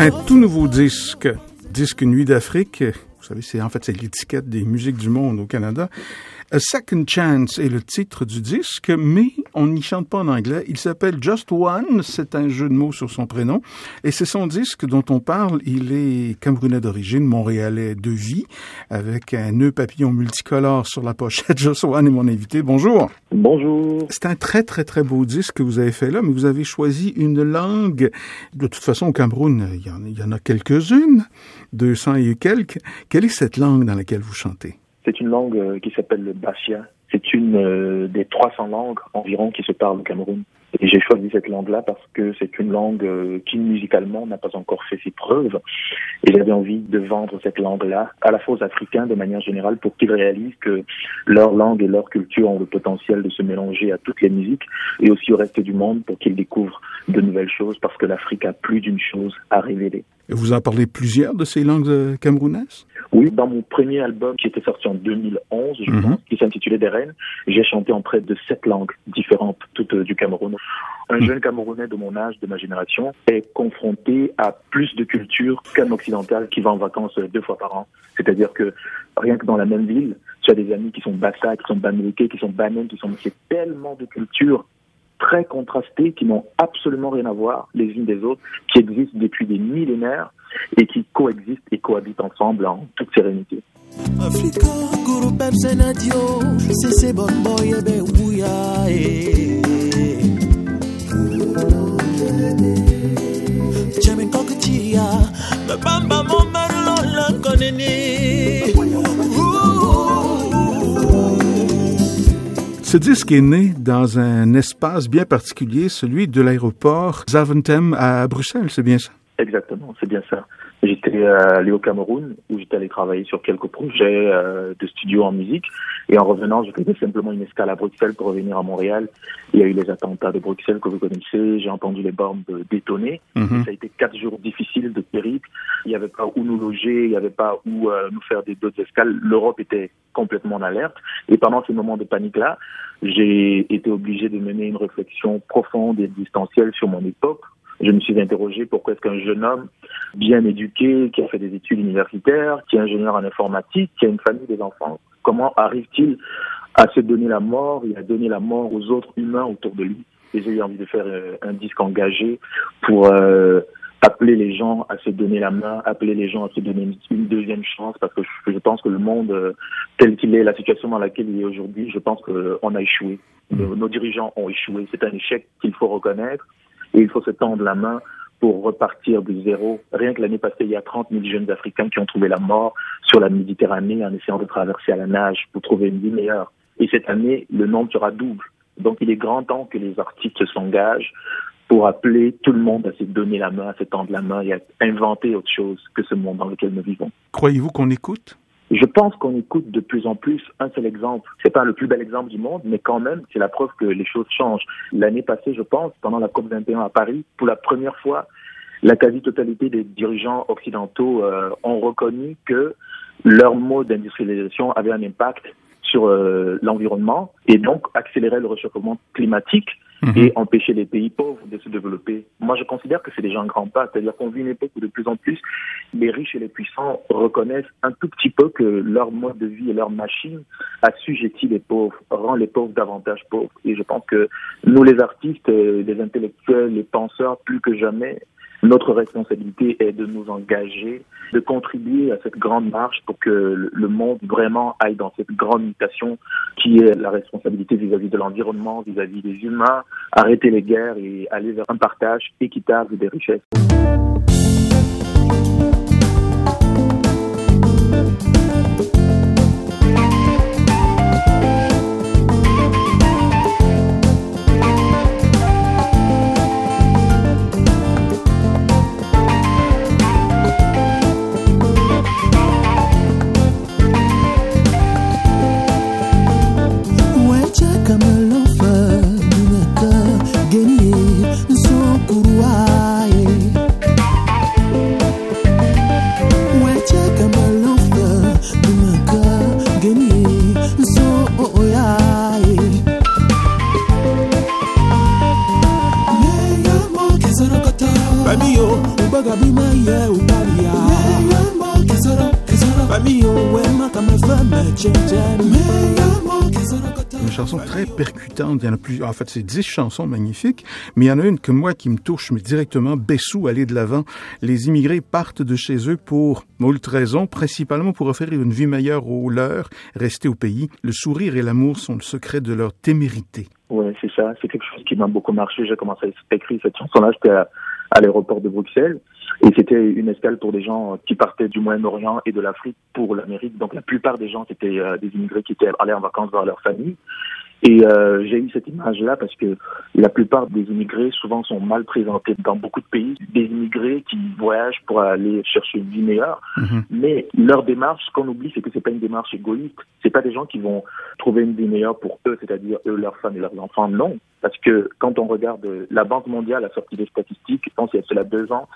Un tout nouveau disque, disque Nuit d'Afrique, vous savez, c'est en fait c'est l'étiquette des musiques du monde au Canada. A Second Chance est le titre du disque, mais on n'y chante pas en anglais. Il s'appelle Just One, c'est un jeu de mots sur son prénom, et c'est son disque dont on parle. Il est camerounais d'origine, montréalais de vie, avec un nœud papillon multicolore sur la pochette. Just One est mon invité. Bonjour. Bonjour. C'est un très, très, très beau disque que vous avez fait là, mais vous avez choisi une langue. De toute façon, au Cameroun, il y en, il y en a quelques-unes, 200 et quelques. Quelle est cette langue dans laquelle vous chantez? C'est une langue euh, qui s'appelle le Bassia. C'est une euh, des 300 langues environ qui se parlent au Cameroun. Et j'ai choisi cette langue-là parce que c'est une langue euh, qui musicalement n'a pas encore fait ses preuves. Et j'avais envie de vendre cette langue-là à la fois aux Africains de manière générale pour qu'ils réalisent que leur langue et leur culture ont le potentiel de se mélanger à toutes les musiques et aussi au reste du monde pour qu'ils découvrent de nouvelles choses parce que l'Afrique a plus d'une chose à révéler. Vous en parlez plusieurs de ces langues camerounaises? Oui, dans mon premier album qui était sorti en 2011, je pense, qui s'intitulait Des Reines, j'ai chanté en près de sept langues différentes, toutes du Cameroun. Un jeune Camerounais de mon âge, de ma génération, est confronté à plus de culture qu'un occidental qui va en vacances deux fois par an. C'est-à-dire que rien que dans la même ville, tu as des amis qui sont Bassa, qui sont Bamileke, qui sont Banen, qui sont... C'est tellement de cultures très contrastées qui n'ont absolument rien à voir les unes des autres, qui existent depuis des millénaires et qui coexistent et cohabitent ensemble en toute sérénité. Africa, Ce disque est né dans un espace bien particulier, celui de l'aéroport Zaventem à Bruxelles, c'est bien ça? Exactement, c'est bien ça. J'étais allé au Cameroun où j'étais allé travailler sur quelques projets euh, de studio en musique. Et en revenant, je faisais simplement une escale à Bruxelles pour revenir à Montréal. Il y a eu les attentats de Bruxelles que vous connaissez. J'ai entendu les bombes détonner. Mhm. Ça a été quatre jours difficiles de périple. Il n'y avait pas où nous loger, il n'y avait pas où euh, nous faire des d'autres escales. L'Europe était complètement en alerte. Et pendant ces moments de panique-là, j'ai été obligé de mener une réflexion profonde et existentielle sur mon époque je me suis interrogé pourquoi est-ce qu'un jeune homme bien éduqué, qui a fait des études universitaires, qui est ingénieur en informatique, qui a une famille, des enfants, comment arrive-t-il à se donner la mort et à donner la mort aux autres humains autour de lui? Et j'ai eu envie de faire euh, un disque engagé pour euh, appeler les gens à se donner la main, appeler les gens à se donner une deuxième chance, parce que je, pense que le monde euh, tel qu'il est, la situation dans laquelle il est aujourd'hui, je pense qu'on a échoué. Nos, nos dirigeants ont échoué. C'est un échec qu'il faut reconnaître. Et il faut se tendre la main pour repartir de zéro. Rien que l'année passée, il y a 30 000 jeunes Africains qui ont trouvé la mort sur la Méditerranée en essayant de traverser à la nage pour trouver une vie meilleure. Et cette année, le nombre sera double. Donc il est grand temps que les artistes s'engagent pour appeler tout le monde à se donner la main, à se tendre la main et à inventer autre chose que ce monde dans lequel nous vivons. Croyez-vous qu'on écoute? Je pense qu'on écoute de plus en plus un seul exemple. C'est pas le plus bel exemple du monde, mais quand même, c'est la preuve que les choses changent. L'année passée, je pense, pendant la COP 21 à Paris, pour la première fois, la quasi-totalité des dirigeants occidentaux euh, ont reconnu que leur mode d'industrialisation avait un impact sur euh, l'environnement et donc accélérer le réchauffement climatique Mhm. et empêcher les pays pauvres de se développer. Moi, je considère que c'est déjà un grand pas. C'est-à-dire qu'on vit une époque où de plus en plus, les riches et les puissants reconnaissent un tout petit peu que leur mode de vie et leur machine assujettit les pauvres, rend les pauvres davantage pauvres. Et je pense que nous, les artistes, euh, les intellectuels, les penseurs, plus que jamais, notre responsabilité est de nous engager, de contribuer à cette grande marche pour que le monde vraiment aille dans cette grande mutation qui est la responsabilité vis-à-vis de l'environnement, vis-à-vis des humains, arrêter les guerres et aller vers un partage équitable des richesses. une chanson très percutante. Il y en a plusieurs. En fait, c'est dix chansons magnifiques, mais il y en a une que moi qui me touche mais directement. Bessou, aller de l'avant. Les immigrés partent de chez eux pour moult raisons, principalement pour offrir une vie meilleure aux leurs, rester au pays. Le sourire et l'amour sont le secret de leur témérité. Ouais, c'est ça. C'est quelque chose qui m'a beaucoup marché. J'ai commencé à écrire cette chanson-là. J'étais à l'aéroport de Bruxelles. Et c'était une escale pour des gens qui partaient du Moyen-Orient et de l'Afrique pour l'Amérique. Donc la plupart des gens, c'était euh, des immigrés qui étaient allés en vacances voir leur famille. Et euh, j'ai eu cette image-là parce que la plupart des immigrés souvent sont mal présentés dans beaucoup de pays. Des immigrés qui voyagent pour aller chercher une vie meilleure, Mhm. mais leur démarche, ce qu'on oublie, c'est que c'est pas une démarche égoïste. C'est pas des gens qui vont trouver une vie meilleure pour eux, c'est-à-dire eux, leurs femmes et leurs enfants. Non, parce que quand on regarde la Banque mondiale a sorti des statistiques, je pense qu'il y a cela deux ans,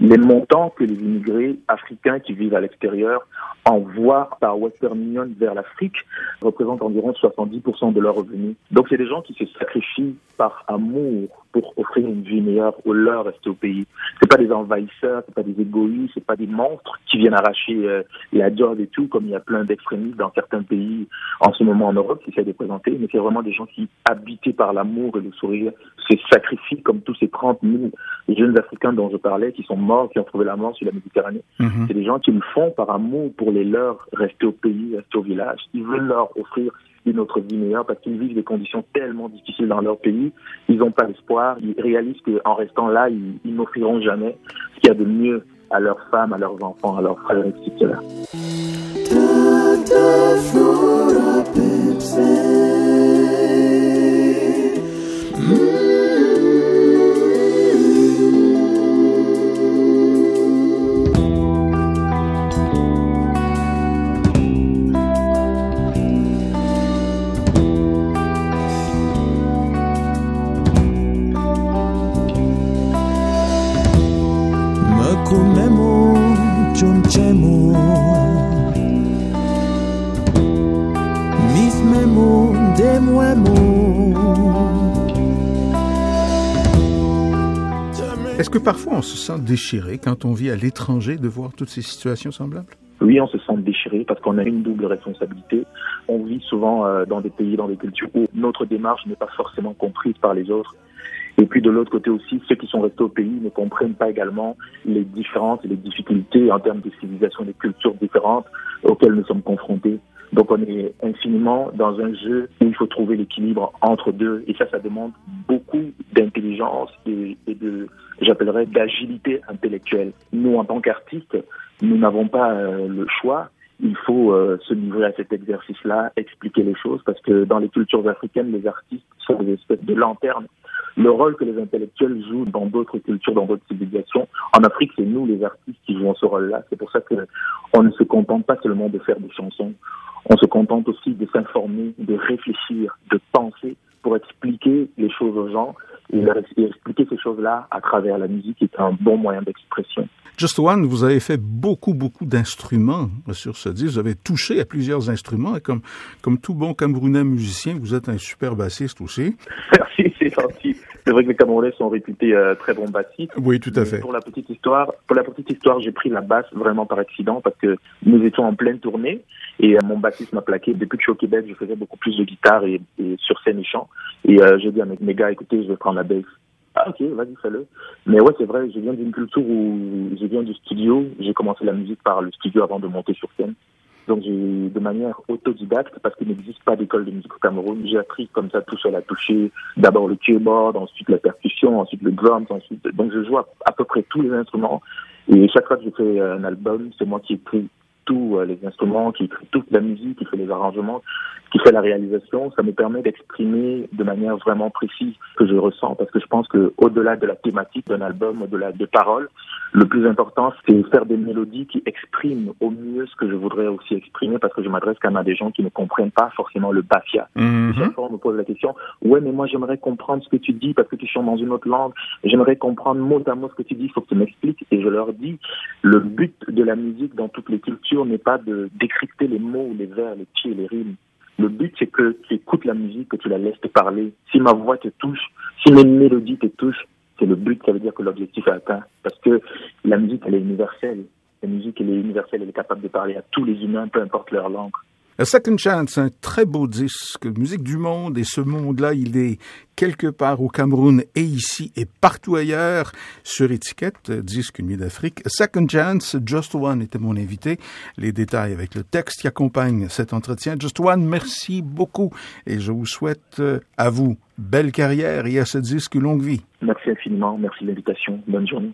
les montants que les immigrés africains qui vivent à l'extérieur envoient par Western Union vers l'Afrique représentent environ 70% de leurs revenus. Donc c'est des gens qui se sacrifient par amour pour offrir une vie meilleure aux leurs restés au pays. C'est pas des envahisseurs, c'est pas des égoïstes, c'est pas des monstres qui viennent arracher euh, la job et tout, comme il y a plein d'extrémistes dans certains pays en ce moment en Europe qui essaient de présenter, mais c'est vraiment des gens qui, habités par l'amour et le sourire, se sacrifient comme tous ces 30 000 jeunes Africains dont je parlais, qui sont morts, qui ont trouvé la mort sur la Méditerranée. Mhm. C'est des gens qui le font par amour pour les leurs, rester au pays, rester au village. Ils veulent leur offrir une autre vie meilleure parce qu'ils vivent des conditions tellement difficiles dans leur pays. Ils n'ont pas d'espoir. Ils réalisent qu'en restant là, ils, ils n'offriront jamais ce qu'il y a de mieux à leurs femmes, à leurs enfants, à leurs frères, etc. upset. Est-ce que parfois on se sent déchiré quand on vit à l'étranger de voir toutes ces situations semblables? Oui, on se sent déchiré parce qu'on a une double responsabilité. On vit souvent euh, dans des pays, dans des cultures où notre démarche n'est pas forcément comprise par les autres. Et puis de l'autre côté aussi, ceux qui sont restés au pays ne comprennent pas également les différences et les difficultés en termes de civilisation et de cultures différentes auxquelles nous sommes confrontés. Donc on est infiniment dans un jeu il faut trouver l'équilibre entre deux. Et ça, ça demande beaucoup d'intelligence et, de, j'appellerais, d'agilité intellectuelle. Nous, en tant qu'artistes, nous n'avons pas euh, le choix. Il faut euh, se livrer à cet exercice-là, expliquer les choses, parce que dans les cultures africaines, les artistes sont des espèces de lanternes. Le rôle que les intellectuels jouent dans d'autres cultures, dans d'autres civilisations, en Afrique, c'est nous, les artistes, qui jouons ce rôle-là. C'est pour ça que on ne se contente pas seulement de faire des chansons. On se contente aussi de s'informer, de réfléchir, de penser pour expliquer les choses aux gens et, expliquer ces choses-là à travers la musique est un bon moyen d'expression. Just One, vous avez fait beaucoup, beaucoup d'instruments sur ce disque. Vous avez touché à plusieurs instruments. Et comme, comme tout bon Camerounais musicien, vous êtes un super bassiste aussi. Merci, c'est gentil. C'est vrai que les Camerounais sont réputés euh, très bons bassistes. Oui, tout à Mais fait. Pour la petite histoire, pour la petite histoire, j'ai pris la basse vraiment par accident parce que nous étions en pleine tournée et euh, mon bassiste m'a plaqué. Depuis que je suis au Québec, je faisais beaucoup plus de guitare et, et sur scène et chant. Et euh, j'ai dit à mes, mes gars, écoutez, je vais prendre la basse. Ah ok, vas-y, fais-le. Mais ouais, c'est vrai, je viens d'une culture où je viens du studio. J'ai commencé la musique par le studio avant de monter sur scène. Donc j'ai de manière autodidacte, parce qu'il n'existe pas d'école de musique au Cameroun, j'ai appris comme ça tout seul à toucher d'abord le keyboard, ensuite la percussion, ensuite le drums, ensuite donc je joue à, à peu près tous les instruments et chaque fois que je fais un album, c'est moi qui écris tous euh, les instruments, qui écrit toute la musique, qui fait les arrangements, qui fait la réalisation, ça me permet d'exprimer de manière vraiment précise ce que je ressens parce que je pense que au-delà de la thématique d'un album, au-delà des paroles, le plus important c'est faire des mélodies qui expriment au mieux ce que je voudrais aussi exprimer parce que je m'adresse quand même à des gens qui ne comprennent pas forcément le bafia. Mhm. Chaque fois, on me pose la question, ouais, mais moi, j'aimerais comprendre ce que tu dis parce que tu chantes dans une autre langue. J'aimerais comprendre mot à mot ce que tu dis. Il faut que tu m'expliques. Et je leur dis, le but de la musique dans toutes les cultures n'est pas de décrypter les mots, les vers, les pieds, les rimes. Le but, c'est que tu écoutes la musique, que tu la laisses te parler. Si ma voix te touche, si mes mélodies te touchent, c'est le but. Ça veut dire que l'objectif est atteint. Parce que la musique, elle est universelle. La musique, elle est universelle, elle est capable de parler à tous les humains, peu importe leur langue. A Second Chance, un très beau disque, musique du monde, et ce monde-là, il est quelque part au Cameroun et ici et partout ailleurs sur étiquette, disque Nuit d'Afrique. Second Chance, Just One était mon invité. Les détails avec le texte qui accompagne cet entretien. Just One, merci beaucoup et je vous souhaite euh, à vous belle carrière et à ce disque longue vie. Merci infiniment, merci de l'invitation, bonne journée.